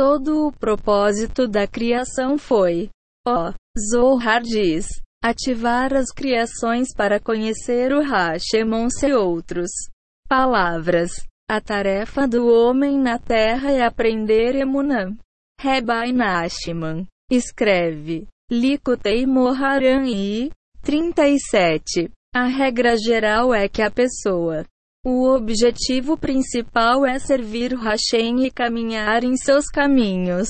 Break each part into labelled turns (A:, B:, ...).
A: Todo o propósito da criação foi, ó, Zohar diz, ativar as criações para conhecer o Hashemon e outros. Palavras. A tarefa do homem na terra é aprender Emunã. Rebai Nashman. Escreve. Likutei Moharan I. 37. A regra geral é que a pessoa. O objetivo principal é servir Hashem e caminhar em seus caminhos,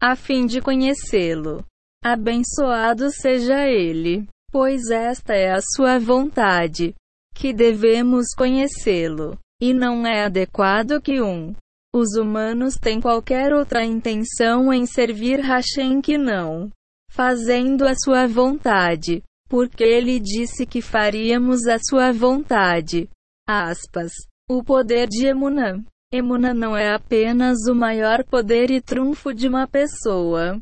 A: a fim de conhecê-lo. Abençoado seja ele, pois esta é a sua vontade, que devemos conhecê-lo, e não é adequado que um. Os humanos têm qualquer outra intenção em servir Hashem que não fazendo a sua vontade, porque ele disse que faríamos a sua vontade. Aspas. O poder de Emunã. Emunã não é apenas o maior poder e trunfo de uma pessoa,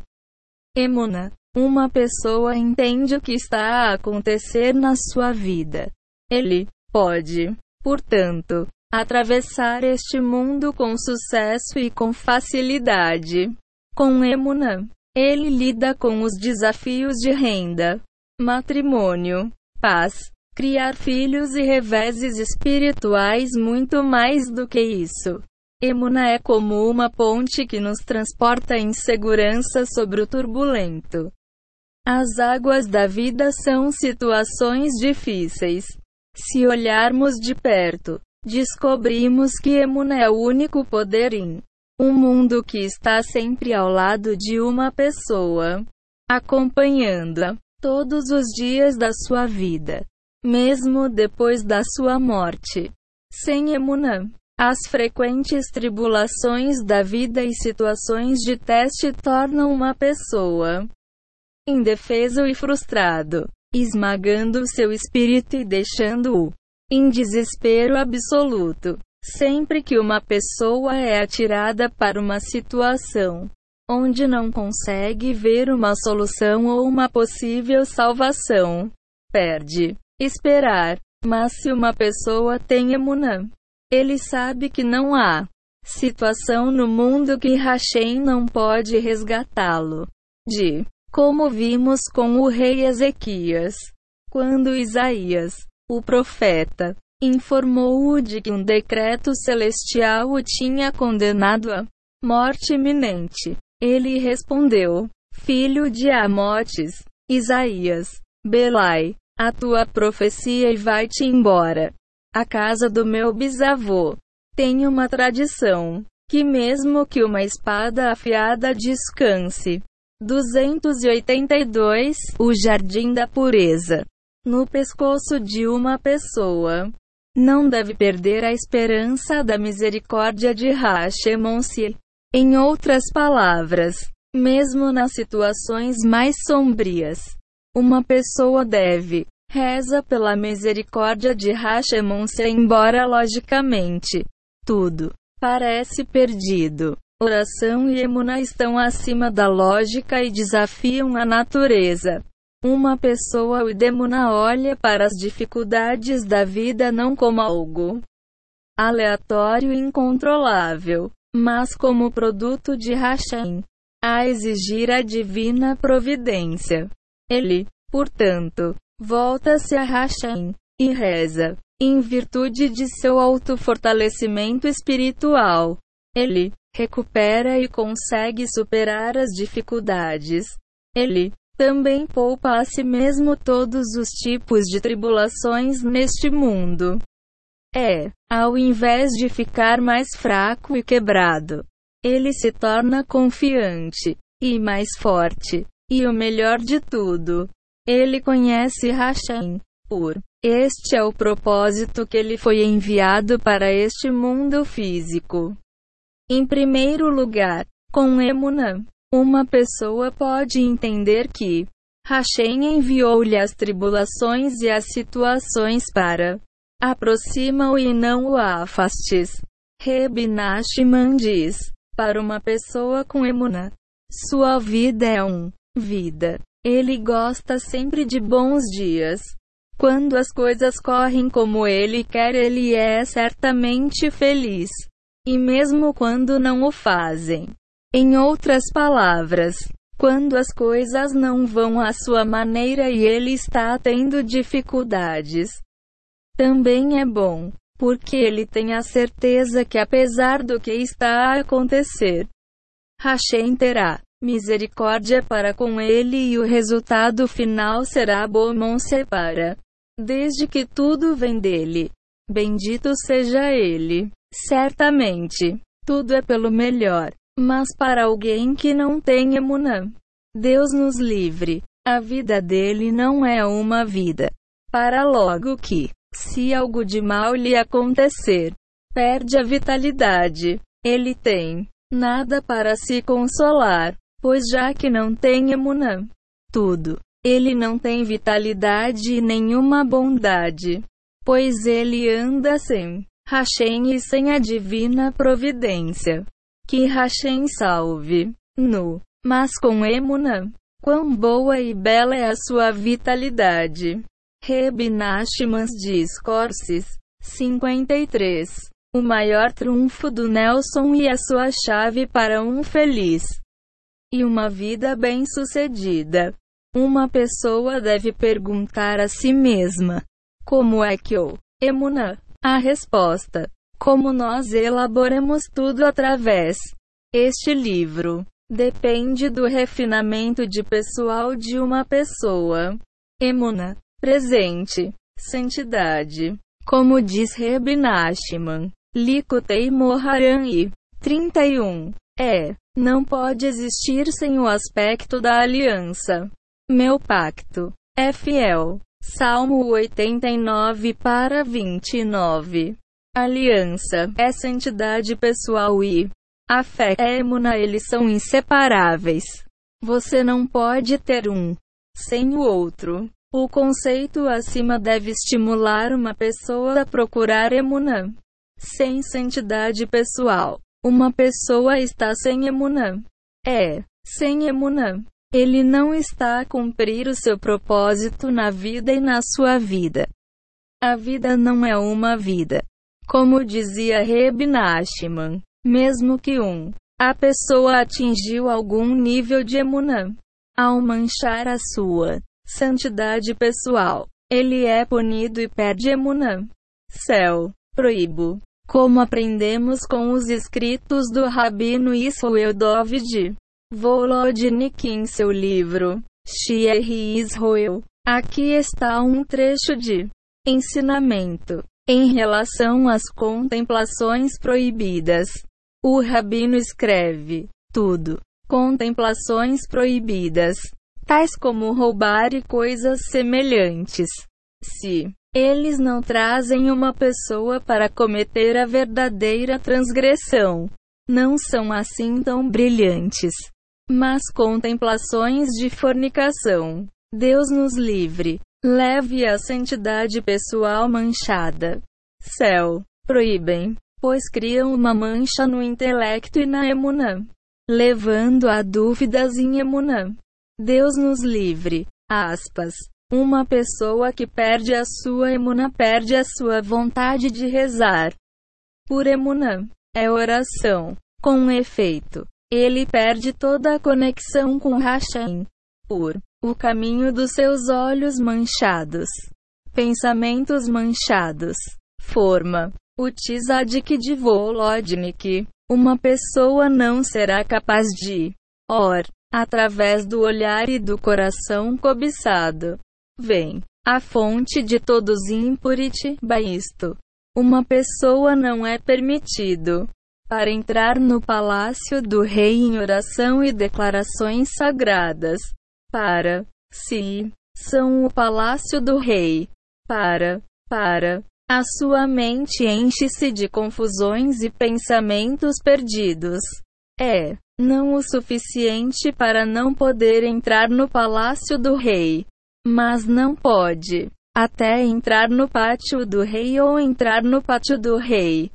A: Emuna. Uma pessoa entende o que está a acontecer na sua vida. Ele pode, portanto, atravessar este mundo com sucesso e com facilidade. Com Emuna, ele lida com os desafios de renda, matrimônio, paz, criar filhos e reveses espirituais muito mais do que isso. Emuna é como uma ponte que nos transporta em segurança sobre o turbulento. As águas da vida são situações difíceis. Se olharmos de perto, descobrimos que Emuna é o único poder em um mundo que está sempre ao lado de uma pessoa, acompanhando-a todos os dias da sua vida, mesmo depois da sua morte. Sem Emuna, as frequentes tribulações da vida e situações de teste tornam uma pessoa indefeso e frustrado, esmagando seu espírito e deixando-o em desespero absoluto. Sempre que uma pessoa é atirada para uma situação onde não consegue ver uma solução ou uma possível salvação, perde esperar. Mas se uma pessoa tem emunã, ele sabe que não há situação no mundo que Hashem não pode resgatá-lo. De como vimos com o rei Ezequias, quando Isaías, o profeta, informou-o de que um decreto celestial o tinha condenado à morte iminente. Ele respondeu: Filho de Amotes, Isaías, Belai, a tua profecia e vai-te embora. A casa do meu bisavô tem uma tradição que, mesmo que uma espada afiada descanse. 282 O Jardim da Pureza no pescoço de uma pessoa. Não deve perder a esperança da misericórdia de Hashemon-se. Em outras palavras, mesmo nas situações mais sombrias, uma pessoa deve Reza pela misericórdia de Hashemon-se embora logicamente tudo parece perdido. Oração e emuna estão acima da lógica e desafiam a natureza. Uma pessoa o demuna olha para as dificuldades da vida não como algo aleatório e incontrolável, mas como produto de Hashem, a exigir a divina providência. Ele, portanto, volta-se a Hashem e reza. Em virtude de seu autofortalecimento espiritual, ele recupera e consegue superar as dificuldades. Ele também poupa a si mesmo todos os tipos de tribulações neste mundo. É, ao invés de ficar mais fraco e quebrado, ele se torna confiante e mais forte. E o melhor de tudo, ele conhece Hashem. Por este é o propósito que ele foi enviado para este mundo físico. Em primeiro lugar, com Emunã, uma pessoa pode entender que Hashem enviou-lhe as tribulações e as situações para aproxima-o e não o afastes. Rebinashman diz, para uma pessoa com Emunã, sua vida é um vida ele gosta sempre de bons dias. Quando as coisas correm como ele quer, ele é certamente feliz. E mesmo quando não o fazem, Em outras palavras, quando as coisas não vão à sua maneira e ele está tendo dificuldades, também é bom, porque ele tem a certeza que apesar do que está a acontecer, Hashem terá misericórdia para com ele e o resultado final será bom para. Desde que tudo vem dele. Bendito seja ele. Certamente, tudo é pelo melhor. Mas para alguém que não tem emunã, Deus nos livre. A vida dele não é uma vida. Para logo que, se algo de mal lhe acontecer, perde a vitalidade. Ele tem nada para se consolar, pois já que não tem emunã, tudo, ele não tem vitalidade e nenhuma bondade, pois ele anda sem Hashem e sem a divina providência. Que Hashem salve. Nu. Mas com Emunã. Quão boa e bela é a sua vitalidade. Reb Nachmans Discorses. 53. O maior trunfo do Nelson e a sua chave para um feliz e uma vida bem-sucedida. Uma pessoa deve perguntar a si mesma: Como é que eu, Emuna? A resposta: Como nós elaboramos tudo através este livro depende do refinamento de pessoal de uma pessoa. Emuna, presente, santidade. Como diz Reb Nachman, Likutei Moharan e 31. É, não pode existir sem o aspecto da aliança. Meu pacto é fiel. Salmo 89 para 29. Aliança é santidade pessoal e a fé é emuna, eles são inseparáveis. Você não pode ter um sem o outro. O conceito acima deve estimular uma pessoa a procurar emuna. Sem santidade pessoal, uma pessoa está sem emuna. É, sem emuna. Ele não está a cumprir o seu propósito na vida e na sua vida. A vida não é uma vida. Como dizia Reb Nachman, mesmo que um, a pessoa atingiu algum nível de emunã, ao manchar a sua santidade pessoal, ele é punido e perde emunã. Céu, proíbo. Como aprendemos com os escritos do Rabino Israel Dovid Volodnik em seu livro, Shierri Israel. Aqui está um trecho de ensinamento em relação às contemplações proibidas. O rabino escreve tudo. Contemplações proibidas, tais como roubar e coisas semelhantes. Se eles não trazem uma pessoa para cometer a verdadeira transgressão, não são assim tão brilhantes. Mas contemplações de fornicação. Deus nos livre. Leve a santidade pessoal manchada. Céu. Proíbem, pois criam uma mancha no intelecto e na emunã, levando a dúvidas em emunã. Deus nos livre. Aspas. Uma pessoa que perde a sua emuna perde a sua vontade de rezar. Por emuna é oração. Com efeito, ele perde toda a conexão com Hashem. Por o caminho dos seus olhos manchados. Pensamentos manchados. Forma. O Tzadik de Volodnik. Uma pessoa não será capaz de or, através do olhar e do coração cobiçado. Vem. A fonte de todos impurit, baisto. Uma pessoa não é permitido para entrar no palácio do rei em oração e declarações sagradas. Para, se, são o palácio do rei. Para, para, a sua mente enche-se de confusões e pensamentos perdidos. É, não o suficiente para não poder entrar no palácio do rei. Mas não pode, até entrar no pátio do rei ou entrar no pátio do rei.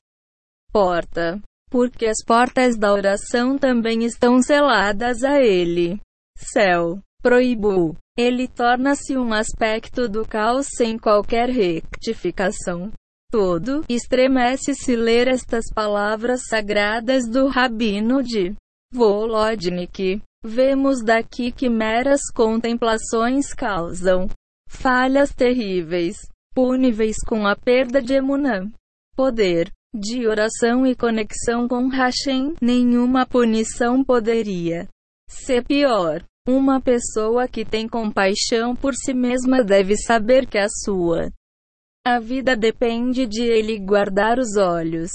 A: Porta porque as portas da oração também estão seladas a ele. Céu, proibu. Ele torna-se um aspecto do caos sem qualquer rectificação. Todo estremece-se ler estas palavras sagradas do Rabino de Volodnik. Vemos daqui que meras contemplações causam falhas terríveis, puníveis com a perda de emunã, poder de oração e conexão com Hashem. Nenhuma punição poderia ser pior. Uma pessoa que tem compaixão por si mesma deve saber que a sua a vida depende de ele guardar os olhos.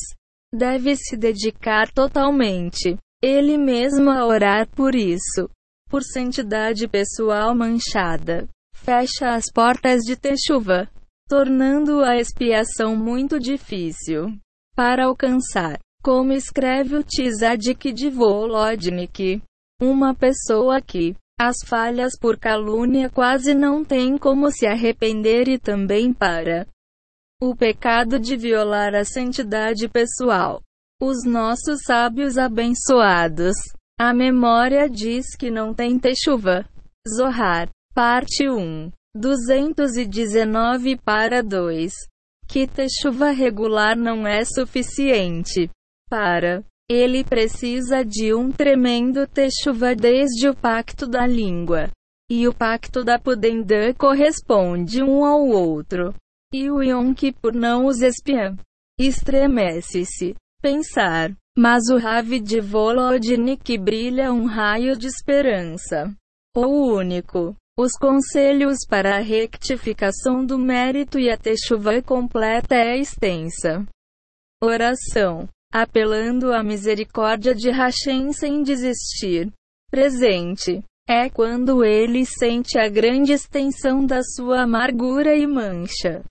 A: Deve se dedicar totalmente, ele mesmo a orar por isso. Por santidade pessoal manchada. Fecha as portas de Techuva, tornando a expiação muito difícil para alcançar. Como escreve o Tzadik de Volodnik, uma pessoa que as falhas por calúnia quase não tem como se arrepender e também para o pecado de violar a santidade pessoal. Os nossos sábios abençoados. A memória diz que não tem techuva. Zohar. Parte 1. 219 para 2. Que techuva regular não é suficiente para ele precisa de um tremendo techuva desde o pacto da língua. E o pacto da Pudendã corresponde um ao outro. E o Yom Kippur não os espia. Estremece-se. Pensar. Mas o Ravi de Volodnik brilha um raio de esperança. O único. Os conselhos para a rectificação do mérito e a techuva completa é extensa. Oração apelando à misericórdia de Hashem sem desistir. Presente é quando ele sente a grande extensão da sua amargura e mancha,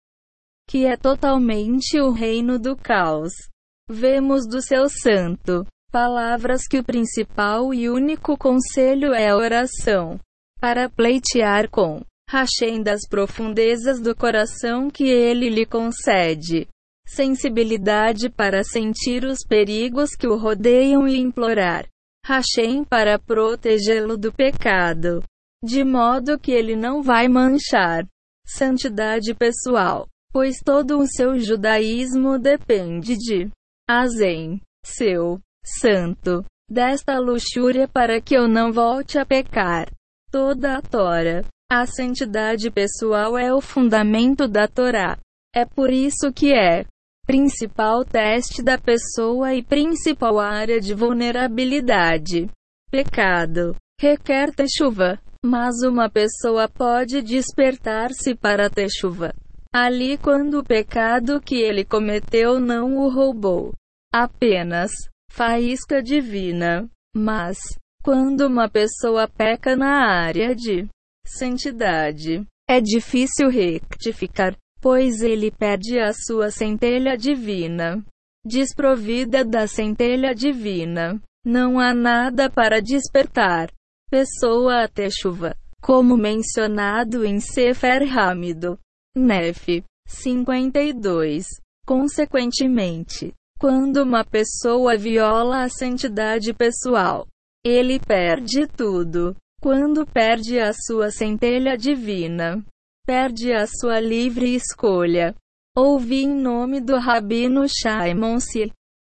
A: que é totalmente o reino do caos. Vemos do seu santo. Palavras que o principal e único conselho é a oração, para pleitear com Hashem das profundezas do coração que ele lhe concede. Sensibilidade para sentir os perigos que o rodeiam e implorar Hashem para protegê-lo do pecado, de modo que ele não vai manchar santidade pessoal, pois todo o seu judaísmo depende de Azen, seu santo, desta luxúria para que eu não volte a pecar. Toda a Tora, a santidade pessoal é o fundamento da Torá. É por isso que é principal teste da pessoa e principal área de vulnerabilidade. Pecado requer chuva, mas uma pessoa pode despertar-se para ter chuva. Ali quando o pecado que ele cometeu não o roubou. Apenas faísca divina. Mas, quando uma pessoa peca na área de santidade, é difícil rectificar pois ele perde a sua centelha divina. Desprovida da centelha divina, não há nada para despertar. Pessoa até chuva, como mencionado em Sefer Hamido. Nef 52. Consequentemente, quando uma pessoa viola a santidade pessoal, ele perde tudo. Quando perde a sua centelha divina, perde a sua livre escolha. Ouvi em nome do Rabino Shimon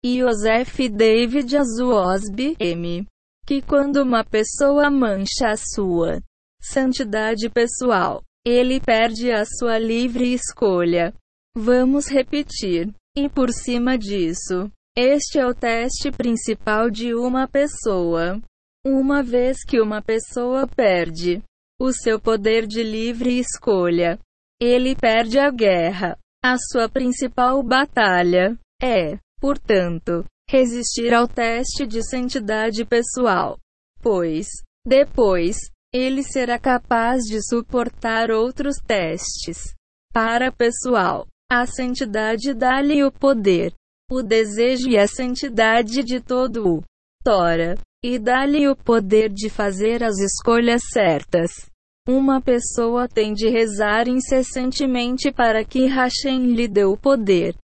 A: e Joseph David Azuosby M. Que quando uma pessoa mancha a sua santidade pessoal, ele perde a sua livre escolha. Vamos repetir. E por cima disso, este é o teste principal de uma pessoa. Uma vez que uma pessoa perde o seu poder de livre escolha. Ele perde a guerra. A sua principal batalha é, portanto, resistir ao teste de santidade pessoal. Pois, depois, ele será capaz de suportar outros testes. Para pessoal, a santidade dá-lhe o poder, o desejo e a santidade de todo o Tora, e dá-lhe o poder de fazer as escolhas certas. Uma pessoa tem de rezar incessantemente para que Hashem lhe dê o poder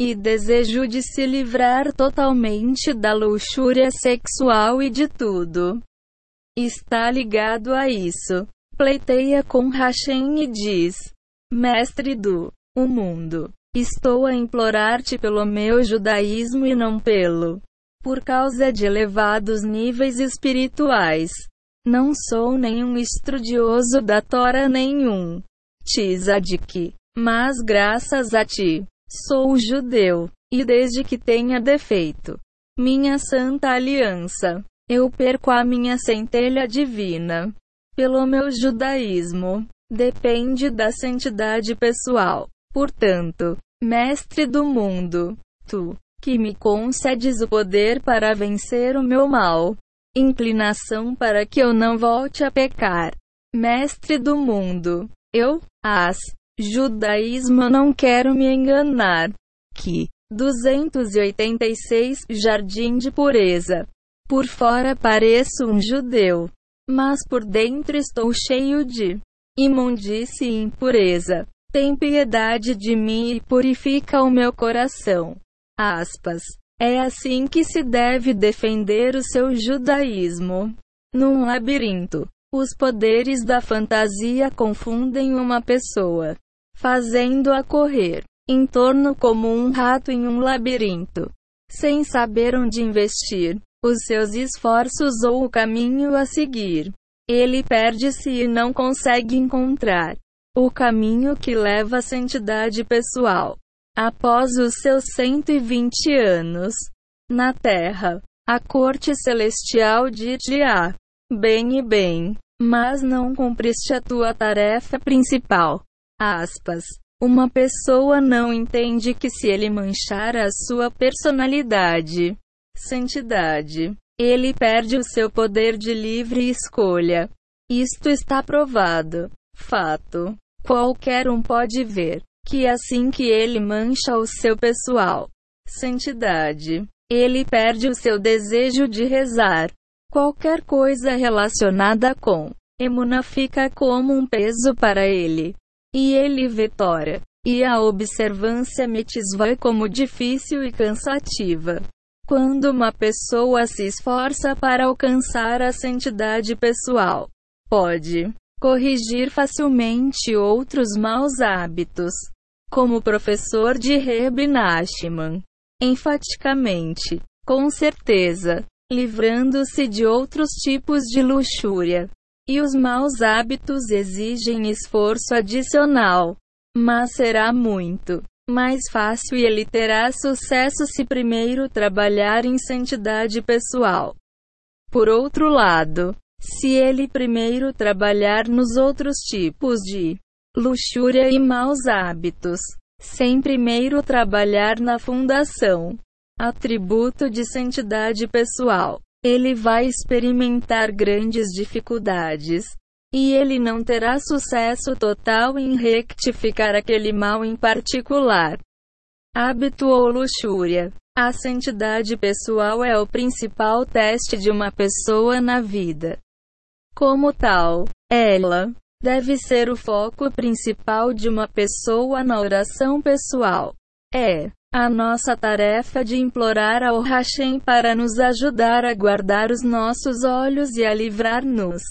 A: e desejo de se livrar totalmente da luxúria sexual e de tudo. Está ligado a isso. Pleiteia com Hashem e diz: Mestre do o mundo, estou a implorar-te pelo meu judaísmo e não pelo por causa de elevados níveis espirituais. Não sou nenhum estudioso da Tora nenhum tzadik, mas graças a ti, sou judeu, e desde que tenha defeito minha santa aliança, eu perco a minha centelha divina. Pelo meu judaísmo, depende da santidade pessoal. Portanto, mestre do mundo, tu, que me concedes o poder para vencer o meu mal, inclinação para que eu não volte a pecar. Mestre do mundo, eu, as, judaísmo não quero me enganar. Que 286 Jardim de pureza. Por fora pareço um judeu, mas por dentro estou cheio de imundície e impureza. Tem piedade de mim e purifica o meu coração. Aspas. É assim que se deve defender o seu judaísmo. Num labirinto, os poderes da fantasia confundem uma pessoa, fazendo-a correr em torno como um rato em um labirinto, sem saber onde investir os seus esforços ou o caminho a seguir. Ele perde-se e não consegue encontrar o caminho que leva à santidade pessoal. Após os seus 120 anos na Terra, a corte celestial diz-lhe: bem e bem, mas não cumpriste a tua tarefa principal. Aspas. Uma pessoa não entende que se ele manchar a sua personalidade, santidade, ele perde o seu poder de livre escolha. Isto está provado. Fato. Qualquer um pode ver que assim que ele mancha o seu pessoal santidade, ele perde o seu desejo de rezar. Qualquer coisa relacionada com Emuna fica como um peso para ele. E ele vê Tora e a observância mitzvah como difícil e cansativa. Quando uma pessoa se esforça para alcançar a santidade pessoal, pode corrigir facilmente outros maus hábitos. Como o professor de Reb Nachman, enfaticamente, com certeza, livrando-se de outros tipos de luxúria. E os maus hábitos exigem esforço adicional, mas será muito mais fácil e ele terá sucesso se primeiro trabalhar em santidade pessoal. Por outro lado, se ele primeiro trabalhar nos outros tipos de luxúria e maus hábitos, sem primeiro trabalhar na fundação, atributo de santidade pessoal, ele vai experimentar grandes dificuldades. E ele não terá sucesso total em rectificar aquele mal em particular. Hábito ou luxúria. A santidade pessoal é o principal teste de uma pessoa na vida. Como tal, ela deve ser o foco principal de uma pessoa na oração pessoal. É a nossa tarefa de implorar ao Hashem para nos ajudar a guardar os nossos olhos e a livrar-nos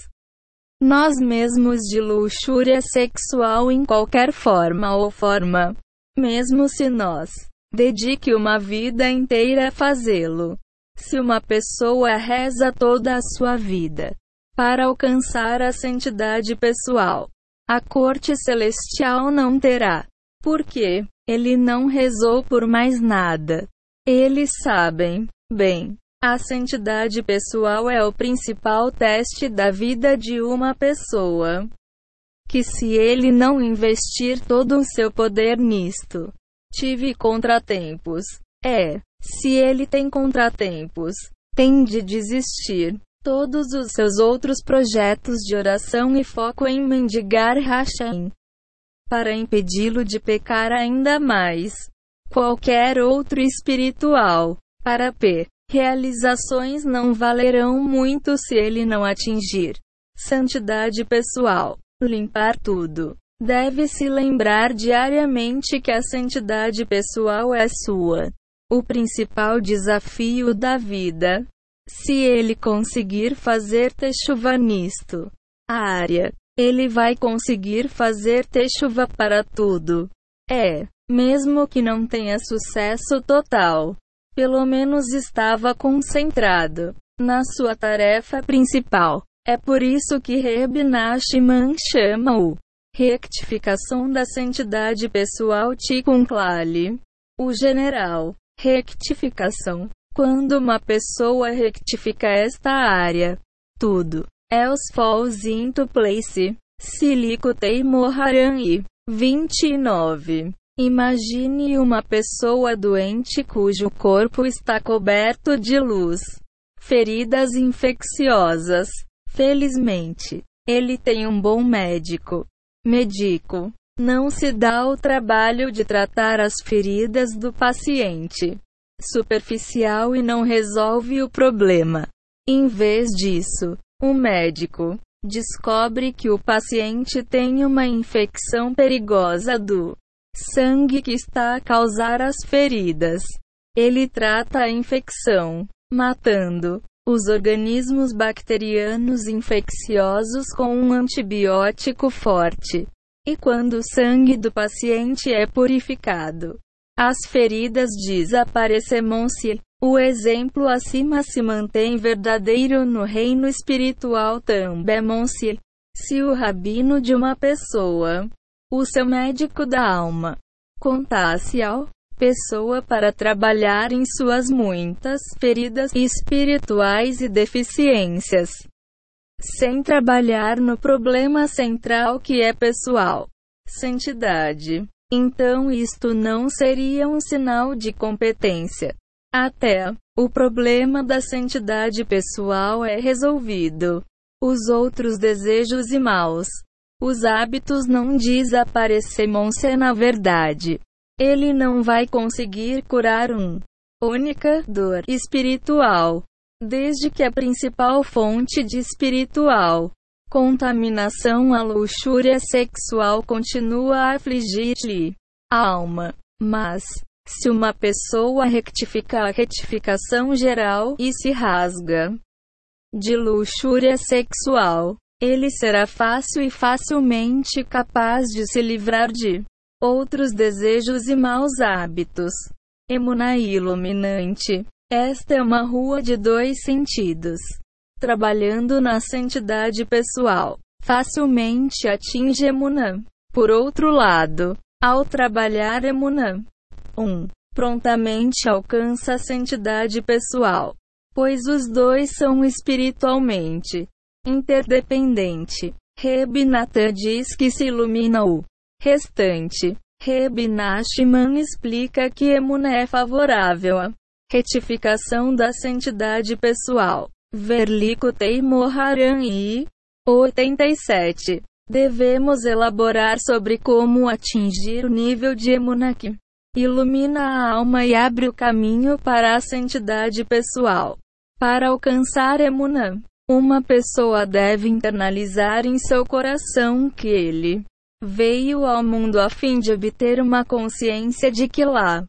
A: nós mesmos de luxúria sexual em qualquer forma ou forma, mesmo se nós dedique uma vida inteira a fazê-lo. Se uma pessoa reza toda a sua vida para alcançar a santidade pessoal, a corte celestial não terá. Porque ele não rezou por mais nada. Eles sabem, bem, a santidade pessoal é o principal teste da vida de uma pessoa. Que se ele não investir todo o seu poder nisto, tive contratempos. É, se ele tem contratempos, tem de desistir. Todos os seus outros projetos de oração e foco em mendigar Hashem para impedi-lo de pecar ainda mais. Qualquer outro espiritual, para P. Realizações não valerão muito se ele não atingir santidade pessoal. Limpar tudo. Deve-se lembrar diariamente que a santidade pessoal é sua. O principal desafio da vida. Se ele conseguir fazer chuva nisto, a área ele vai conseguir fazer ter chuva para tudo. É, mesmo que não tenha sucesso total. Pelo menos estava concentrado na sua tarefa principal. É por isso que Reb Nachman chama-o rectificação da santidade pessoal Tikkun Klali. O general, rectificação. Quando uma pessoa rectifica esta área, tudo else falls into place. Silico Teimoharani. 29. Imagine uma pessoa doente cujo corpo está coberto de luz. Feridas infecciosas. Felizmente, ele tem um bom médico. Medico. Não se dá o trabalho de tratar as feridas do paciente. Superficial e não resolve o problema. Em vez disso, o médico descobre que o paciente tem uma infecção perigosa do sangue que está a causar as feridas. Ele trata a infecção, matando os organismos bacterianos infecciosos com um antibiótico forte. E quando o sangue do paciente é purificado, as feridas desaparecerão-se. O exemplo acima se mantém verdadeiro no reino espiritual também. Se o rabino de uma pessoa, o seu médico da alma, contasse ao pessoa para trabalhar em suas muitas feridas espirituais e deficiências, sem trabalhar no problema central que é pessoal, santidade. Então isto não seria um sinal de competência. Até o problema da santidade pessoal é resolvido. Os outros desejos e maus, os hábitos não desaparecerão-se na verdade. Ele não vai conseguir curar um única dor espiritual, desde que a principal fonte de espiritual contaminação a luxúria sexual continua a afligir-lhe a alma. Mas, se uma pessoa rectifica a retificação geral e se rasga de luxúria sexual, ele será fácil e facilmente capaz de se livrar de outros desejos e maus hábitos. Emuna iluminante. Esta é uma rua de dois sentidos. Trabalhando na santidade pessoal, facilmente atinge Emunã. Por outro lado, ao trabalhar Emunã, 1. Um, prontamente alcança a santidade pessoal, pois os dois são espiritualmente interdependente. Rebinatã diz que se ilumina o restante. Reb explica que Emuna é favorável à retificação da santidade pessoal. Verlico Teimoharan e 87. Devemos elaborar sobre como atingir o nível de Emuna que ilumina a alma e abre o caminho para a santidade pessoal. Para alcançar Emuna, uma pessoa deve internalizar em seu coração que ele Veio ao mundo a fim de obter uma consciência de que lá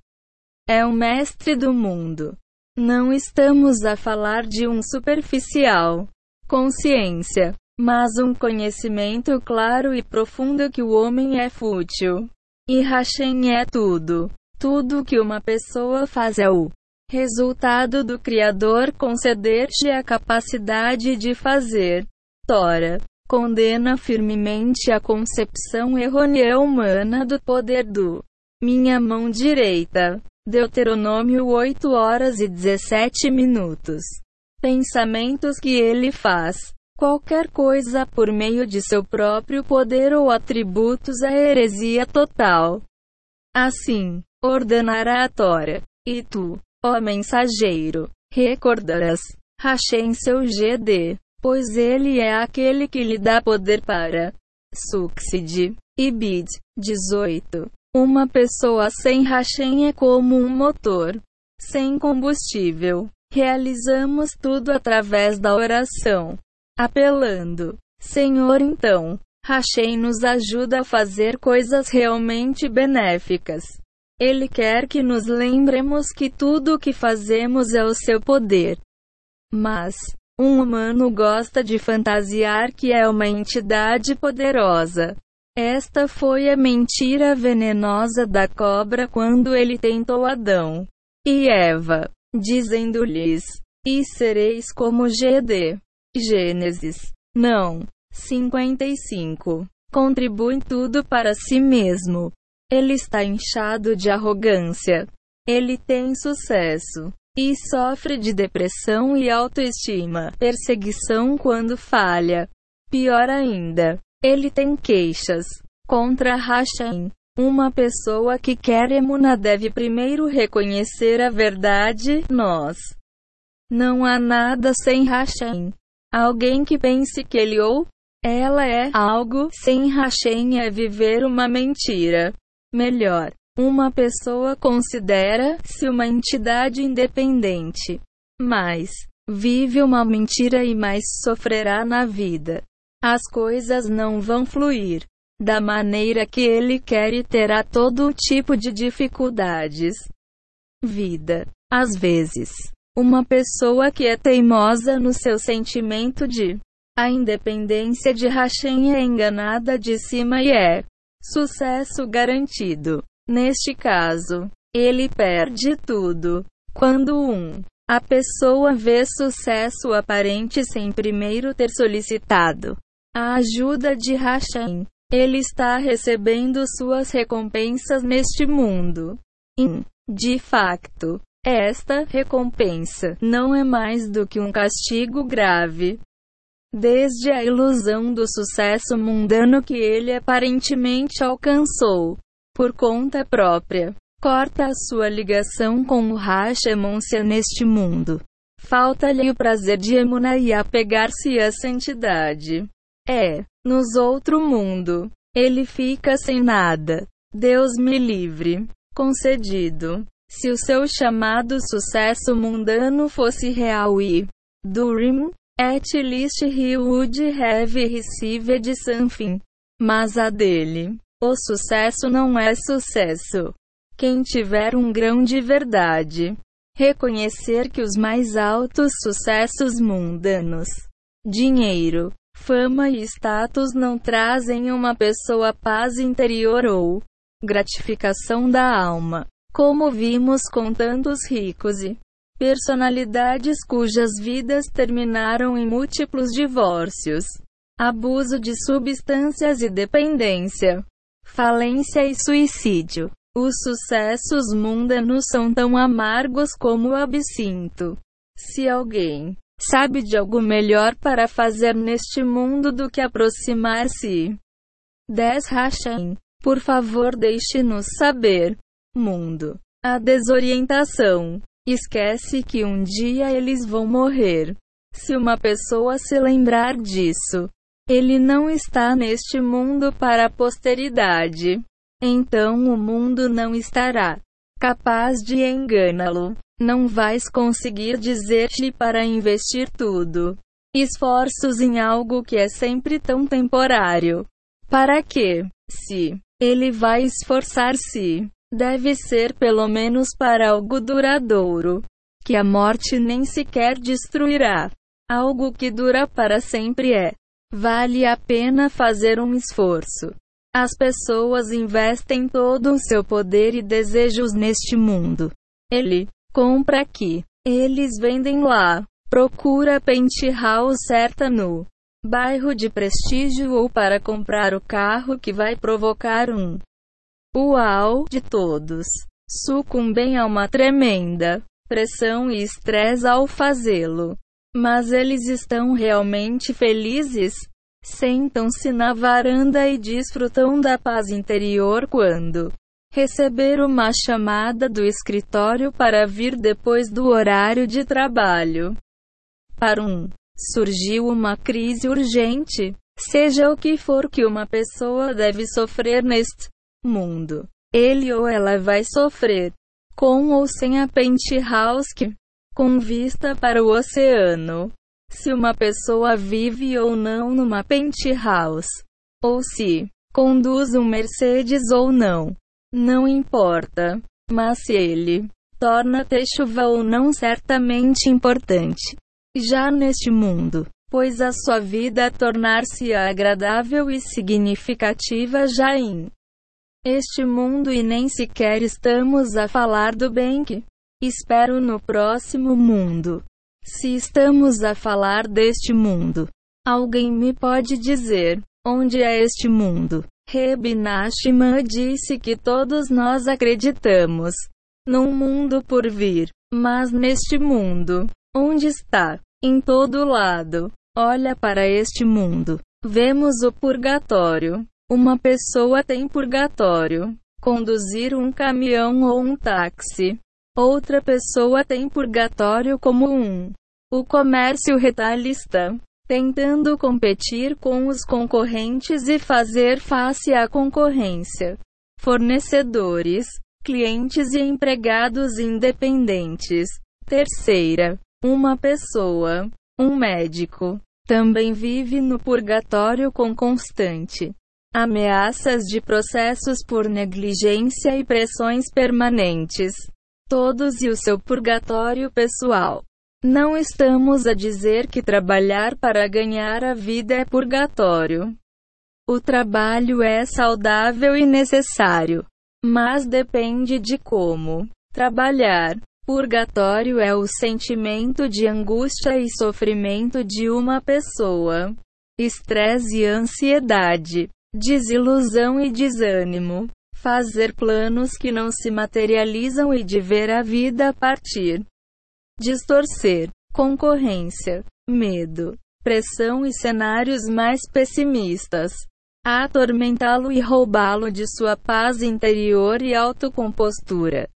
A: é o mestre do mundo. Não estamos a falar de um superficial consciência, mas um conhecimento claro e profundo que o homem é fútil. E Hashem é tudo. Tudo que uma pessoa faz é o resultado do Criador conceder-te a capacidade de fazer. Tora condena firmemente a concepção errônea humana do poder do minha mão direita. Deuteronômio 8 horas e 17 minutos. Pensamentos que ele faz. Qualquer coisa por meio de seu próprio poder ou atributos é heresia total. Assim, ordenará a Tora. E tu, ó mensageiro, recordarás, Hashem seu GD pois ele é aquele que lhe dá poder para succeed. Ibid 18. Uma pessoa sem Hashem é como um motor sem combustível. Realizamos tudo através da oração, apelando: Senhor, então, Hashem nos ajuda a fazer coisas realmente benéficas. Ele quer que nos lembremos que tudo o que fazemos é o seu poder. Mas, um humano gosta de fantasiar que é uma entidade poderosa. Esta foi a mentira venenosa da cobra quando ele tentou Adão e Eva. dizendo-lhes: E sereis como GD. Gênesis. Não. 55. Contribui tudo para si mesmo. Ele está inchado de arrogância. Ele tem sucesso. E sofre de depressão e autoestima, perseguição quando falha. Pior ainda, ele tem queixas contra Hashem. Uma pessoa que quer emuna deve primeiro reconhecer a verdade, nós. Não há nada sem Hashem. Alguém que pense que ele ou ela é algo sem Hashem é viver uma mentira. Melhor, uma pessoa considera-se uma entidade independente, mas vive uma mentira e mais sofrerá na vida. As coisas não vão fluir da maneira que ele quer e terá todo tipo de dificuldades. Vida. Às vezes, uma pessoa que é teimosa no seu sentimento de a independência de Hashem é enganada de cima e é sucesso garantido. Neste caso, ele perde tudo. Quando um a pessoa vê sucesso aparente sem primeiro ter solicitado a ajuda de Hashem. Ele está recebendo suas recompensas neste mundo. E, de facto, esta recompensa não é mais do que um castigo grave. Desde a ilusão do sucesso mundano que ele aparentemente alcançou por conta própria, corta a sua ligação com o Hashemon-se neste mundo. Falta-lhe o prazer de Emuna e apegar-se à santidade. É, nos outro mundo, ele fica sem nada. Deus me livre. Concedido. Se o seu chamado sucesso mundano fosse real e Durim, at least he would have received something. Mas a dele, o sucesso não é sucesso. Quem tiver um grão de verdade, reconhecer que os mais altos sucessos mundanos, dinheiro, Fama e status não trazem uma pessoa paz interior ou gratificação da alma, como vimos com tantos ricos e personalidades cujas vidas terminaram em múltiplos divórcios, abuso de substâncias e dependência, falência e suicídio. Os sucessos mundanos são tão amargos como o absinto. Se alguém sabe de algo melhor para fazer neste mundo do que aproximar-se. 10 Hashem. Por favor, deixe-nos saber. Mundo. A desorientação. Esquece que um dia eles vão morrer. Se uma pessoa se lembrar disso, ele não está neste mundo para a posteridade. Então o mundo não estará capaz de enganá-lo. Não vais conseguir dizer-lhe para investir tudo. Esforços em algo que é sempre tão temporário. Para quê? Se ele vai esforçar-se, deve ser pelo menos para algo duradouro, que a morte nem sequer destruirá. Algo que dura para sempre é. Vale a pena fazer um esforço. As pessoas investem todo o seu poder e desejos neste mundo. Ele Compra aqui. Eles vendem lá. Procura penthouse certa no bairro de prestígio ou para comprar o carro que vai provocar um uau de todos. Sucumbem a uma tremenda pressão e estresse ao fazê-lo. Mas eles estão realmente felizes? Sentam-se na varanda e desfrutam da paz interior quando receber uma chamada do escritório para vir depois do horário de trabalho. Para um, surgiu uma crise urgente, seja o que for que uma pessoa deve sofrer neste mundo. Ele ou ela vai sofrer, com ou sem a penthouse com vista para o oceano. Se uma pessoa vive ou não numa penthouse, ou se conduz um Mercedes ou não. Não importa. Mas se ele torna-te chuva ou não certamente importante. Já neste mundo, pois a sua vida tornar-se agradável e significativa já em este mundo e nem sequer estamos a falar do bem que Espero no próximo mundo. Se estamos a falar deste mundo, alguém me pode dizer onde é este mundo? Reb Nachman disse que todos nós acreditamos num mundo por vir, mas neste mundo, onde está? Em todo lado. Olha para este mundo. Vemos o purgatório. Uma pessoa tem purgatório. Conduzir um caminhão ou um táxi. Outra pessoa tem purgatório como um. O comércio retalhista tentando competir com os concorrentes e fazer face à concorrência. Fornecedores, clientes e empregados independentes. Terceira, uma pessoa, um médico, também vive no purgatório com constante ameaças de processos por negligência e pressões permanentes. Todos e o seu purgatório pessoal. Não estamos a dizer que trabalhar para ganhar a vida é purgatório. O trabalho é saudável e necessário, mas depende de como trabalhar. Purgatório é o sentimento de angústia e sofrimento de uma pessoa, estresse e ansiedade, desilusão e desânimo, fazer planos que não se materializam e de ver a vida partir distorcer, concorrência, medo, pressão e cenários mais pessimistas. Atormentá-lo e roubá-lo de sua paz interior e autocompostura.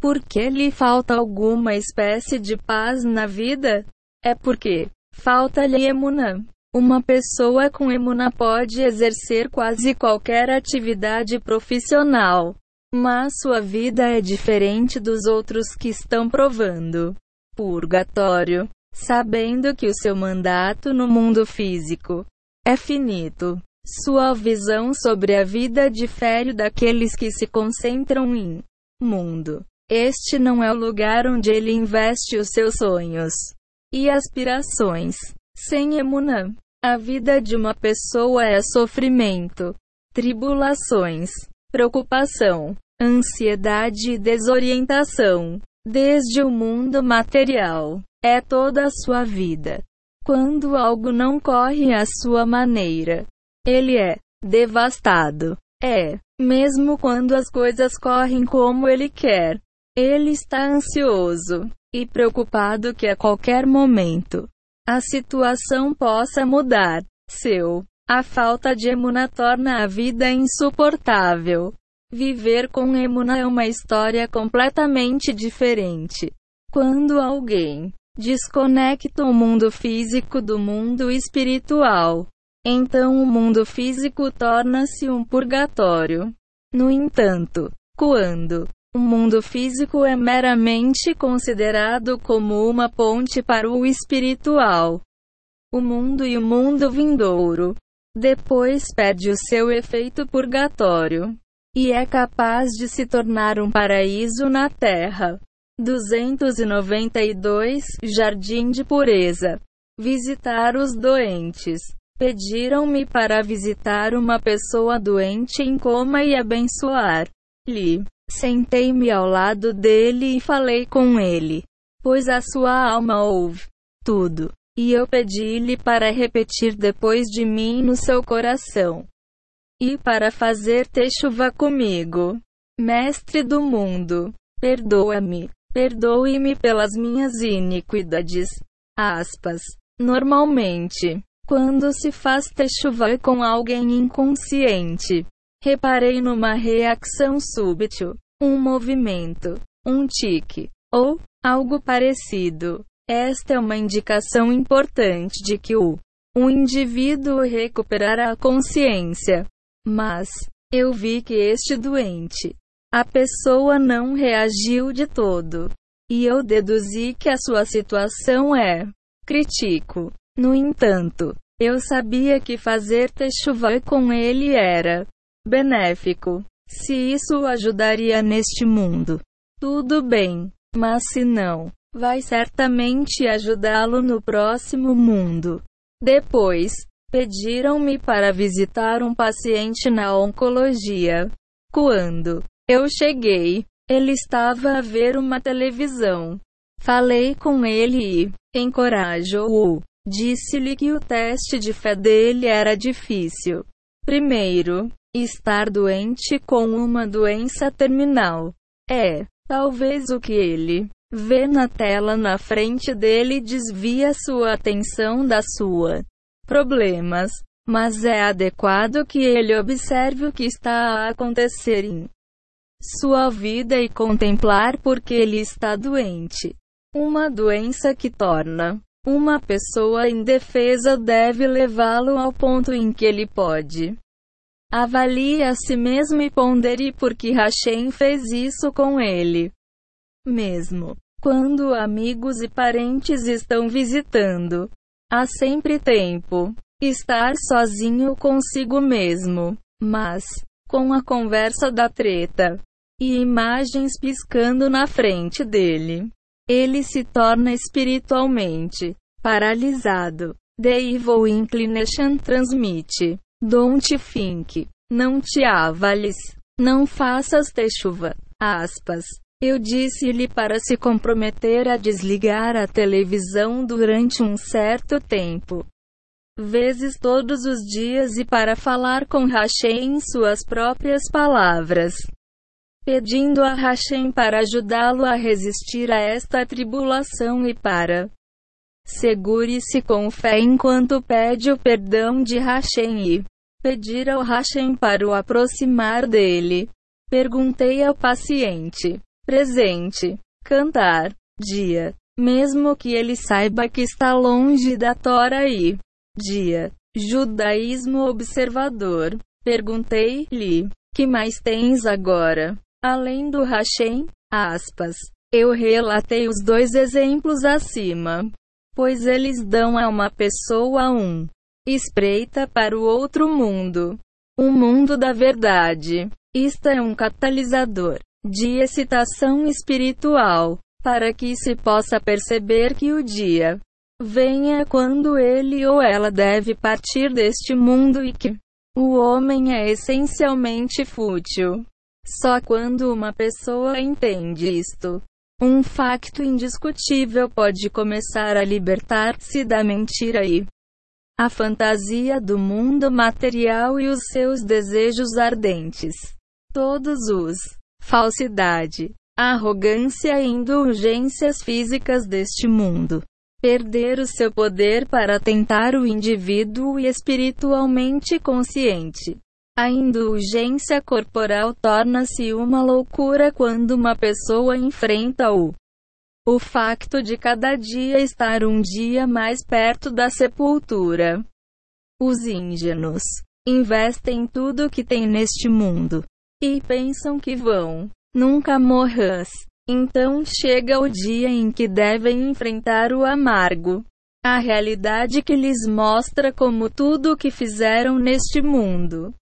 A: Porque lhe falta alguma espécie de paz na vida? É porque falta-lhe emuna. Uma pessoa com emuna pode exercer quase qualquer atividade profissional, mas sua vida é diferente dos outros que estão provando purgatório, sabendo que o seu mandato no mundo físico é finito. Sua visão sobre a vida difere daqueles que se concentram em mundo. Este não é o lugar onde ele investe os seus sonhos e aspirações. Sem emunã, a vida de uma pessoa é sofrimento, tribulações, preocupação, ansiedade e desorientação. Desde o mundo material, é toda a sua vida. Quando algo não corre à sua maneira, ele é devastado. É, mesmo quando as coisas correm como ele quer, ele está ansioso e preocupado que a qualquer momento a situação possa mudar. Seu, a falta de emuna torna a vida insuportável. Viver com Emuna é uma história completamente diferente. Quando alguém desconecta o mundo físico do mundo espiritual, então o mundo físico torna-se um purgatório. No entanto, quando o mundo físico é meramente considerado como uma ponte para o espiritual, o mundo e o mundo vindouro, depois perde o seu efeito purgatório e é capaz de se tornar um paraíso na Terra. 292 Jardim de Pureza. Visitar os doentes. Pediram-me para visitar uma pessoa doente em coma e abençoar-lhe. Sentei-me ao lado dele e falei com ele, pois a sua alma ouve tudo. E eu pedi-lhe para repetir depois de mim no seu coração e para fazer chuva comigo. Mestre do mundo, perdoa-me, perdoe-me pelas minhas iniquidades. Aspas. Normalmente, quando se faz chuva com alguém inconsciente, reparei numa reação súbita, um movimento, um tique, ou algo parecido. Esta é uma indicação importante de que o, o indivíduo recuperará a consciência. Mas, eu vi que este doente, a pessoa não reagiu de todo. E eu deduzi que a sua situação é critico. No entanto, eu sabia que fazer chuva com ele era benéfico. Se isso o ajudaria neste mundo, tudo bem. Mas se não, vai certamente ajudá-lo no próximo mundo. Depois, Pediram-me para visitar um paciente na oncologia. Quando eu cheguei, Ele estava a ver uma televisão. Falei com ele e encorajou-o. Disse-lhe que o teste de fé dele era difícil. Primeiro, estar doente com uma doença terminal. É, talvez o que ele vê na tela na frente dele desvia sua atenção da sua problemas, mas é adequado que ele observe o que está a acontecer em sua vida e contemplar porque ele está doente. Uma doença que torna uma pessoa indefesa deve levá-lo ao ponto em que ele pode avalie a si mesmo e pondere por que Hashem fez isso com ele. Mesmo quando amigos e parentes estão visitando, há sempre tempo estar sozinho consigo mesmo, mas com a conversa da treta e imagens piscando na frente dele. Ele se torna espiritualmente paralisado. Evil Inclination transmite. Don't think. Não te avales. Não faças ter chuva. Aspas. Eu disse-lhe para se comprometer a desligar a televisão durante um certo tempo. Vezes todos os dias e para falar com Hashem em suas próprias palavras pedindo a Hashem para ajudá-lo a resistir a esta tribulação e para segure-se com fé enquanto pede o perdão de Hashem e pedir ao Hashem para o aproximar dele. Perguntei ao paciente presente, cantar, dia, mesmo que ele saiba que está longe da Tora e dia, judaísmo observador. Perguntei-lhe, que mais tens agora? Além do Hashem, aspas, eu relatei os dois exemplos acima, pois eles dão a uma pessoa um espreita para o outro mundo, um mundo da verdade. Isto é um catalisador de excitação espiritual, para que se possa perceber que o dia venha quando ele ou ela deve partir deste mundo e que o homem é essencialmente fútil. Só quando uma pessoa entende isto, um facto indiscutível pode começar a libertar-se da mentira e a fantasia do mundo material e os seus desejos ardentes. Todos os falsidade, arrogância e indulgências físicas deste mundo. Perder o seu poder para tentar o indivíduo espiritualmente consciente. A indulgência corporal torna-se uma loucura quando uma pessoa enfrenta o o facto de cada dia estar um dia mais perto da sepultura. Os íngenos investem tudo que tem neste mundo e pensam que vão nunca morrer. Então chega o dia em que devem enfrentar o amargo. A realidade que lhes mostra como tudo o que fizeram neste mundo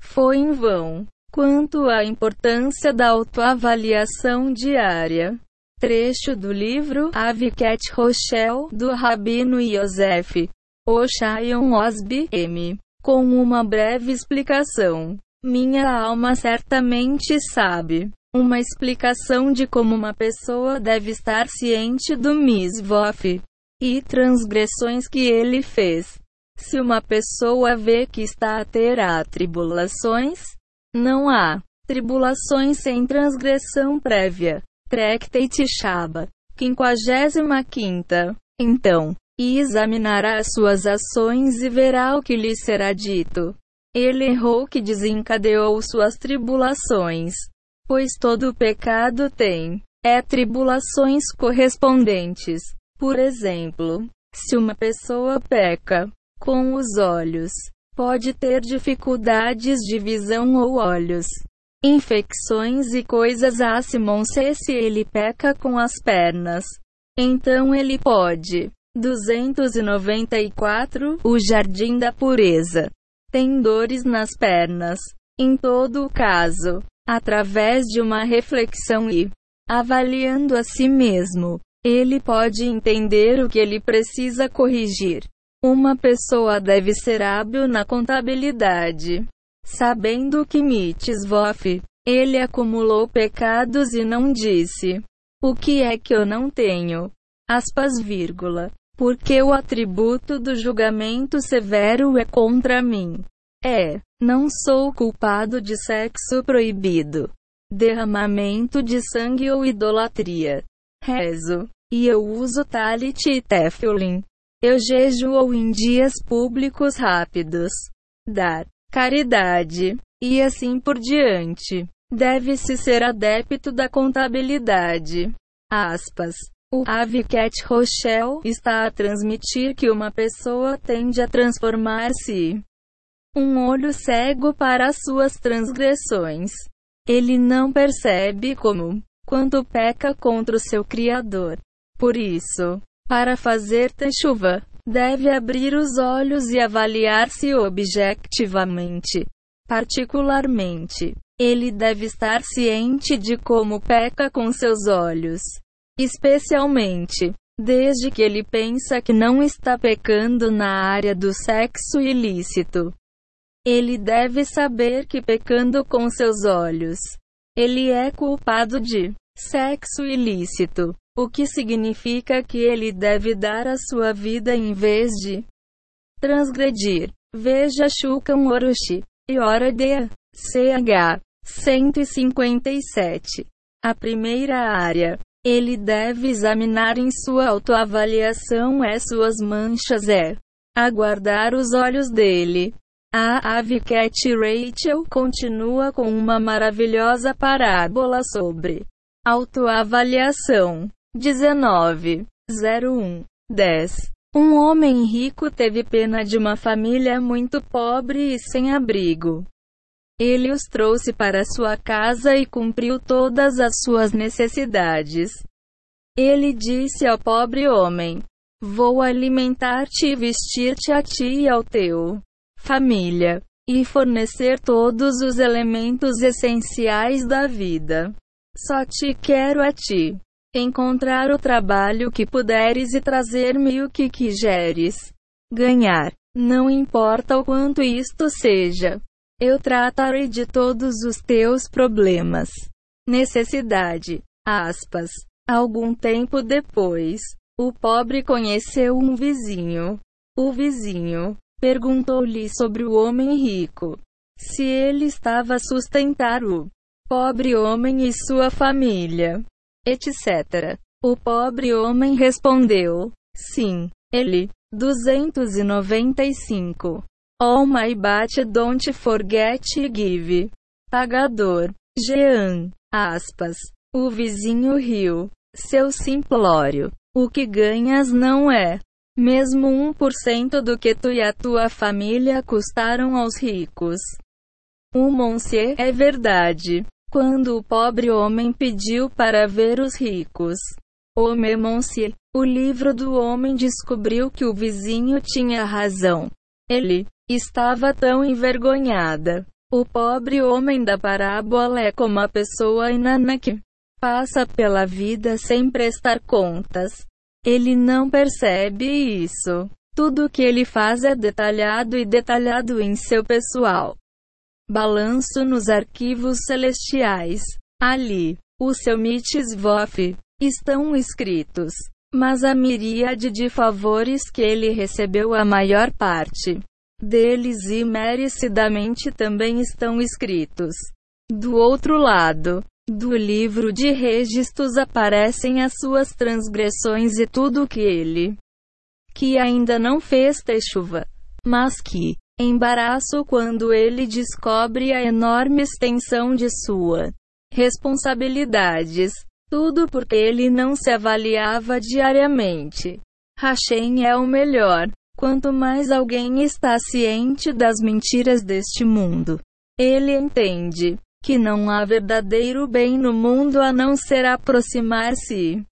A: foi em vão. Quanto à importância da autoavaliação diária. Trecho do livro Aviket Rochelle, do Rabino Yosef Oshayon Osby M. Com uma breve explicação. Minha alma certamente sabe. Uma explicação de como uma pessoa deve estar ciente do misvof e transgressões que ele fez. Se uma pessoa vê que está a ter a tribulações, não há tribulações sem transgressão prévia. Tractate Shaba, 55. Então, e examinará as suas ações e verá o que lhe será dito. Ele errou que desencadeou suas tribulações, pois todo pecado tem é tribulações correspondentes. Por exemplo, se uma pessoa peca com os olhos. Pode ter dificuldades de visão ou olhos. Infecções e coisas acimam-se se ele peca com as pernas. Então ele pode. 294 O Jardim da Pureza. Tem dores nas pernas. Em todo o caso, através de uma reflexão e avaliando a si mesmo, ele pode entender o que ele precisa corrigir. Uma pessoa deve ser hábil na contabilidade, sabendo que mitzvot Ele acumulou pecados e não disse: O que é que eu não tenho? Aspas, vírgula. Porque o atributo do julgamento severo é contra mim. É, não sou culpado de sexo proibido, derramamento de sangue ou idolatria. Rezo. E eu uso talit e tefilin. Eu jejuo em dias públicos rápidos. Dar caridade. E assim por diante. Deve-se ser adepto da contabilidade. Aspas. O Avicat Rochelle está a transmitir que uma pessoa tende a transformar-se um olho cego para as suas transgressões. Ele não percebe como, quando peca contra o seu Criador. Por isso, para fazer chuva, deve abrir os olhos e avaliar-se objetivamente. Particularmente, ele deve estar ciente de como peca com seus olhos. Especialmente, desde que ele pensa que não está pecando na área do sexo ilícito. Ele deve saber que pecando com seus olhos, ele é culpado de sexo ilícito, o que significa que ele deve dar a sua vida em vez de transgredir. Veja Shukam Orochi e Hora de CH 157. A primeira área. Ele deve examinar em sua autoavaliação é suas manchas é aguardar os olhos dele. A ave Cat Rachel continua com uma maravilhosa parábola sobre autoavaliação. 19. 01. 10. Um homem rico teve pena de uma família muito pobre e sem abrigo. Ele os trouxe para sua casa e cumpriu todas as suas necessidades. Ele disse ao pobre homem: Vou alimentar-te e vestir-te a ti e ao teu família, e fornecer todos os elementos essenciais da vida. Só te quero a ti. Encontrar o trabalho que puderes e trazer-me o que quiseres. Ganhar. Não importa o quanto isto seja. Eu tratarei de todos os teus problemas. Necessidade. Aspas. Algum tempo depois, o pobre conheceu um vizinho. O vizinho, Perguntou-lhe sobre o homem rico. Se ele estava a sustentar o pobre homem e sua família, etc. O pobre homem respondeu: Sim, ele. 295. Oh my bat don't forget give. Pagador. Jean. Aspas. O vizinho riu. Seu simplório. O que ganhas não é mesmo 1% do que tu e a tua família custaram aos ricos. O Monsieur é verdade. Quando o pobre homem pediu para ver os ricos. O Monsieur, o livro do homem descobriu que o vizinho tinha razão. Ele estava tão envergonhada. O pobre homem da parábola é como a pessoa inana que passa pela vida sem prestar contas. Ele não percebe isso. Tudo o que ele faz é detalhado e detalhado em seu pessoal. Balanço nos arquivos celestiais. Ali, o seu mitzvof, estão escritos. Mas a miríade de favores que ele recebeu a maior parte deles e merecidamente também estão escritos. Do outro lado, do livro de registros aparecem as suas transgressões e tudo que ele que ainda não fez chuva, mas que embaraço quando ele descobre a enorme extensão de sua responsabilidades, tudo porque ele não se avaliava diariamente. Hashem é o melhor. Quanto mais alguém está ciente das mentiras deste mundo, ele entende que não há verdadeiro bem no mundo a não ser aproximar-se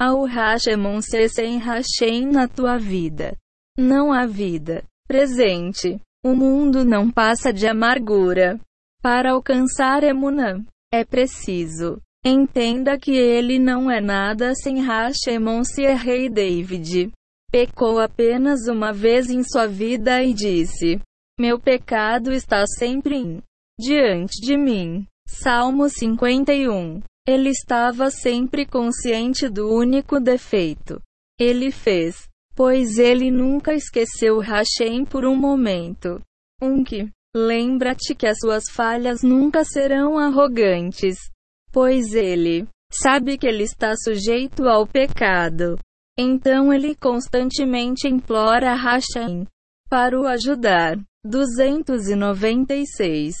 A: ao Hashemon sem Hashem na tua vida. Não há vida presente. O mundo não passa de amargura. Para alcançar Emunã, é preciso. Entenda que ele não é nada sem Hashemon se é rei David. Pecou apenas uma vez em sua vida e disse: Meu pecado está sempre em diante de mim. Salmo 51. Ele estava sempre consciente do único defeito. Ele fez, pois ele nunca esqueceu Hashem por um momento. Que lembra-te que as suas falhas nunca serão arrogantes, pois ele sabe que ele está sujeito ao pecado. Então ele constantemente implora a Hashem para o ajudar. 296.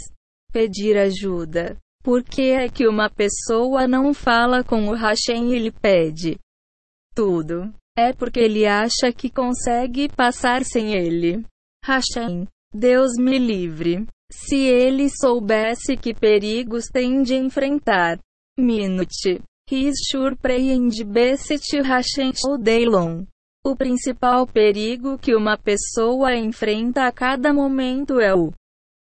A: Pedir ajuda. Por que é que uma pessoa não fala com o Hashem e lhe pede tudo? É porque ele acha que consegue passar sem ele. Hashem, Deus me livre. Se ele soubesse que perigos tem de enfrentar. Minute. His sure praying beset Hashem Odeilon. O principal perigo que uma pessoa enfrenta a cada momento é o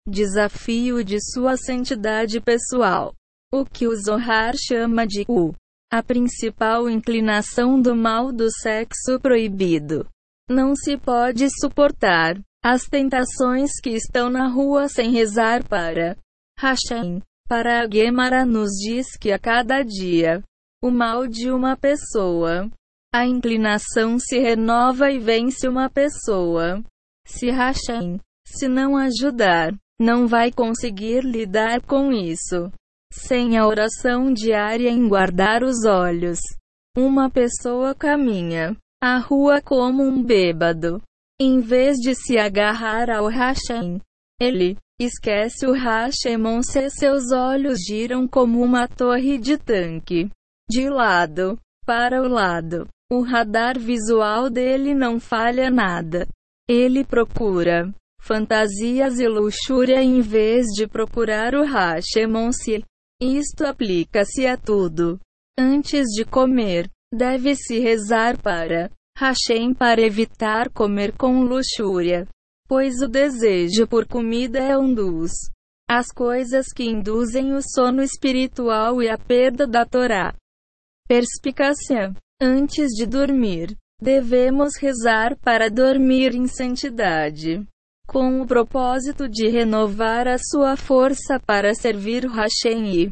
A: desafio de sua santidade pessoal. O que o Zohar chama de o a principal inclinação do mal do sexo proibido. Não se pode suportar as tentações que estão na rua sem rezar para Hashem. Para Gemara nos diz que a cada dia o mal de uma pessoa a inclinação se renova e vence uma pessoa. Se Hashem, se não ajudar, não vai conseguir lidar com isso. Sem a oração diária em guardar os olhos, uma pessoa caminha a rua como um bêbado. Em vez de se agarrar ao Hashem, ele esquece o Hashemon se seus olhos giram como uma torre de tanque. De lado para o lado. O radar visual dele não falha nada. Ele procura fantasias e luxúria em vez de procurar o Hashemon-se. Isto aplica-se a tudo. Antes de comer, deve-se rezar para Hashem para evitar comer com luxúria, pois o desejo por comida é um dos as coisas que induzem o sono espiritual e a perda da Torá. Perspicácia Antes de dormir, devemos rezar para dormir em santidade, com o propósito de renovar a sua força para servir Hashem e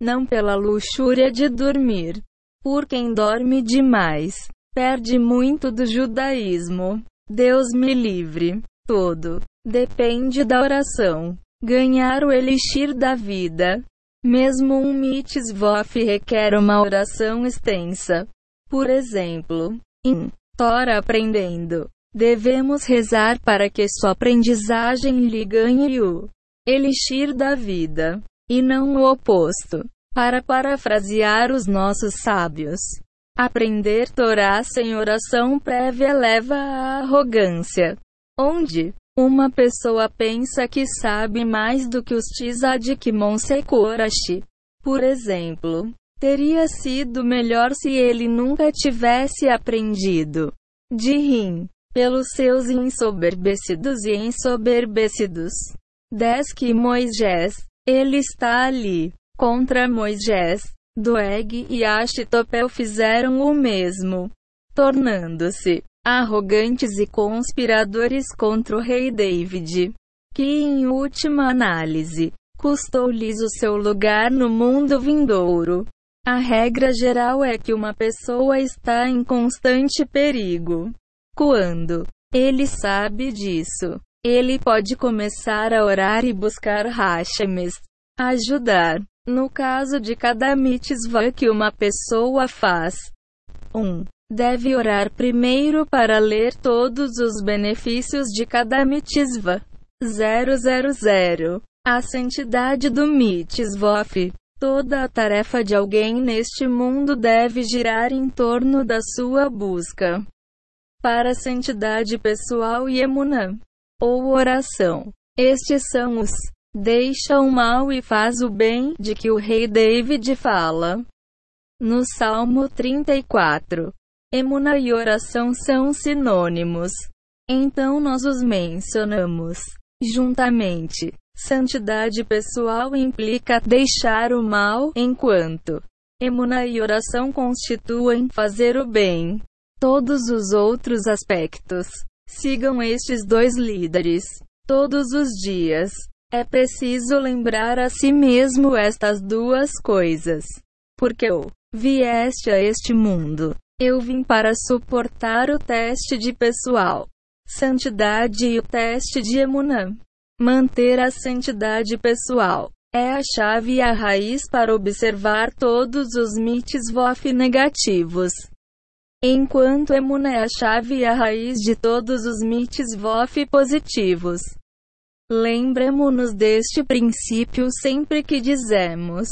A: não pela luxúria de dormir. Por quem dorme demais, perde muito do judaísmo. Deus me livre. Todo depende da oração. Ganhar o elixir da vida. Mesmo um mitzvah requer uma oração extensa. Por exemplo, em Tora aprendendo, devemos rezar para que sua aprendizagem lhe ganhe o elixir da vida, e não o oposto. Para parafrasear os nossos sábios, aprender Torá sem oração prévia leva à arrogância, onde uma pessoa pensa que sabe mais do que os Tzadik Monsekorashi. Por exemplo, Teria sido melhor se ele nunca tivesse aprendido de rim pelos seus ensoberbecidos e ensoberbecidos. 10 que Moisés, ele está ali, contra Moisés, Doeg e Ashitopel fizeram o mesmo, tornando-se arrogantes e conspiradores contra o rei David, que em última análise, custou-lhes o seu lugar no mundo vindouro. A regra geral é que uma pessoa está em constante perigo. Quando ele sabe disso, ele pode começar a orar e buscar Hashemes, ajudar. No caso de cada mitzvah que uma pessoa faz, 1. Um, deve orar primeiro para ler todos os benefícios de cada mitzvah. 000. A santidade do mitzvah. Toda a tarefa de alguém neste mundo deve girar em torno da sua busca para santidade pessoal e emunã, ou oração. Estes são os deixa o mal e faz o bem de que o rei David fala. No Salmo 34, emuna e oração são sinônimos. Então nós os mencionamos juntamente. Santidade pessoal implica deixar o mal, enquanto emuna e oração constituem fazer o bem. Todos os outros aspectos sigam estes dois líderes todos os dias. É preciso lembrar a si mesmo estas duas coisas. Porque eu vieste a este mundo. Eu vim para suportar o teste de pessoal, santidade e o teste de emunã. Manter a santidade pessoal é a chave e a raiz para observar todos os mitzvot negativos. Enquanto Emuna é a chave e a raiz de todos os mitzvot positivos. Lembremos-nos deste princípio sempre que dizemos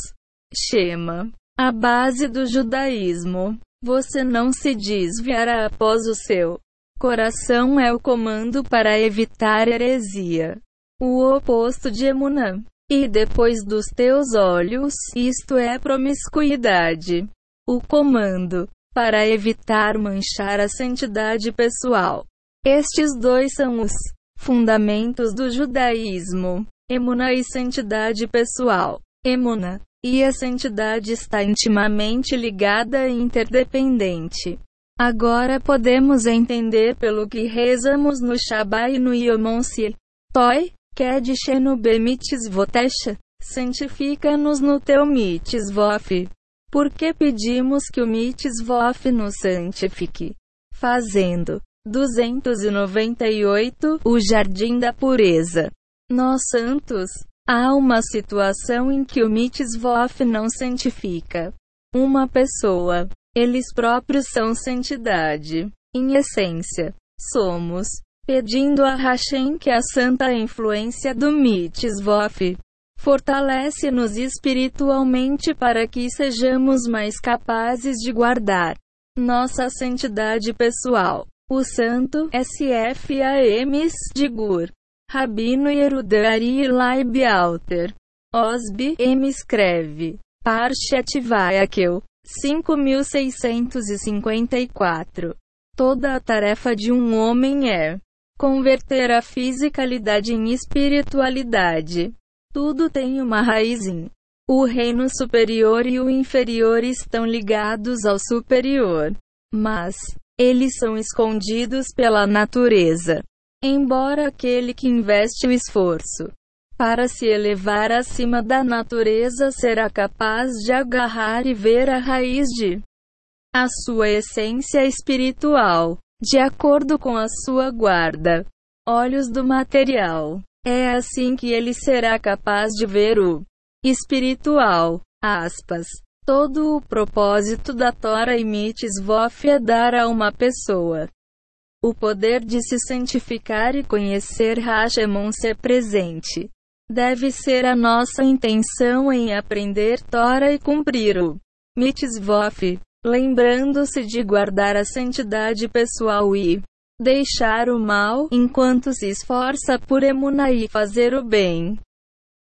A: Shema, a base do judaísmo. Você não se desviará após o seu coração é o comando para evitar heresia. O oposto de Emunã. E depois dos teus olhos, isto é promiscuidade. O comando para evitar manchar a santidade pessoal. Estes dois são os fundamentos do judaísmo. Emuna e santidade pessoal. Emuna e a santidade está intimamente ligada e interdependente. Agora podemos entender pelo que rezamos no Shabbat e no Yom Toi, Kedishenu bemitzvotesha, santifica-nos no teu mitzvof. Por que pedimos que o mitzvof nos santifique? Fazendo 298 o jardim da pureza. Nós santos, há uma situação em que o mitzvof não santifica uma pessoa. Eles próprios são santidade. Em essência, somos pedindo a Hashem que a santa influência do mitzvot fortalece-nos espiritualmente para que sejamos mais capazes de guardar nossa santidade pessoal. O santo SFAMs de Gur, Rabino Yerudari Laib Alter, Osbi M escreve, Parshat Vayakel, 5654. Toda a tarefa de um homem é Converter a fisicalidade em espiritualidade. Tudo tem uma raiz em. O reino superior e o inferior estão ligados ao superior. Mas, eles são escondidos pela natureza. Embora aquele que investe o esforço para se elevar acima da natureza será capaz de agarrar e ver a raiz de a sua essência espiritual de acordo com a sua guarda. Olhos do material. É assim que ele será capaz de ver o espiritual. Aspas. Todo o propósito da Tora e Mitzvot é dar a uma pessoa o poder de se santificar e conhecer Hashemon ser presente. Deve ser a nossa intenção em aprender Tora e cumprir o mitzvot lembrando-se de guardar a santidade pessoal e deixar o mal, enquanto se esforça por emunar e fazer o bem.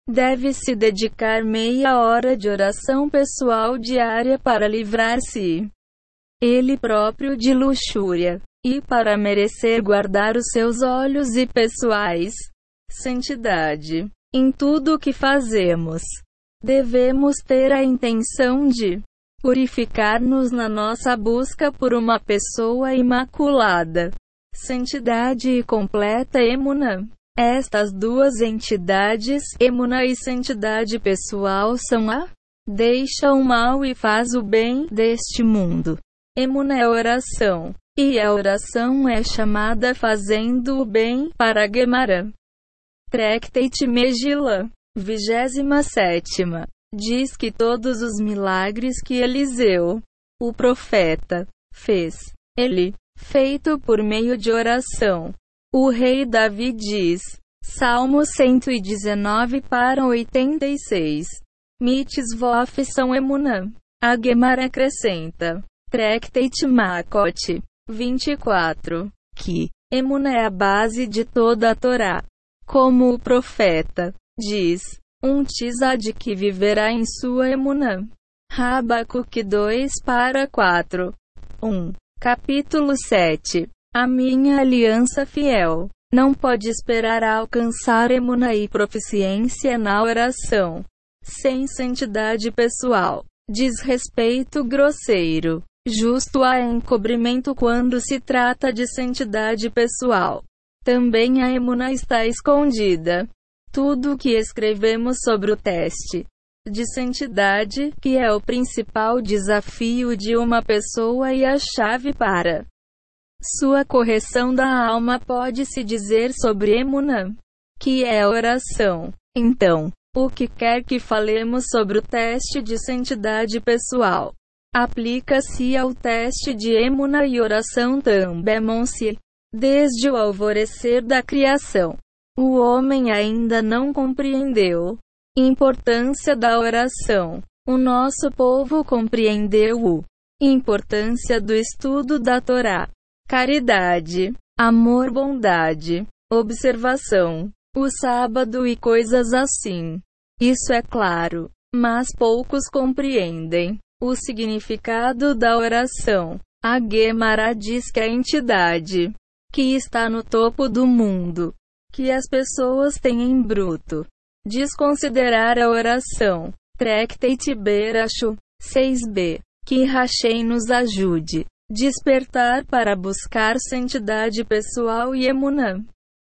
A: Deve se dedicar meia hora de oração pessoal diária para livrar-se ele próprio de luxúria e para merecer guardar os seus olhos e pessoais santidade em tudo o que fazemos. Devemos ter a intenção de purificar-nos na nossa busca por uma pessoa imaculada, santidade e completa emuna. Estas duas entidades, emuna e santidade pessoal, são a deixa o mal e faz o bem deste mundo. Emuna é oração, e a oração é chamada fazendo o bem para Gemara. Tractate Megillah, 27 diz que todos os milagres que Eliseu, o profeta, fez, ele, feito por meio de oração. O rei Davi diz, Salmo 119 para 86. Mitzvof são emunã. A Gemara acrescenta, Tractate Makot, 24, que Emuna é a base de toda a Torá. Como o profeta diz, um tizad que viverá em sua emunã. Rabacuque 2 para 4. 1. Capítulo 7. A minha aliança fiel. Não pode esperar alcançar emuna e proficiência na oração. Sem santidade pessoal. Desrespeito grosseiro. Justo há encobrimento quando se trata de santidade pessoal. Também a emuna está escondida tudo o que escrevemos sobre o teste de santidade, que é o principal desafio de uma pessoa e a chave para sua correção da alma pode-se dizer sobre Emuna, que é oração. Então, o que quer que falemos sobre o teste de santidade pessoal, aplica-se ao teste de Emuna e oração também, desde o alvorecer da criação. O homem ainda não compreendeu importância da oração. O nosso povo compreendeu o importância do estudo da Torá, caridade, amor, bondade, observação, o sábado e coisas assim. Isso é claro, mas poucos compreendem o significado da oração. A Gemara diz que a entidade que está no topo do mundo, que as pessoas têm em bruto, desconsiderar a oração. Tractate Beracho 6b. Que Rachei nos ajude. Despertar para buscar santidade pessoal e emunã.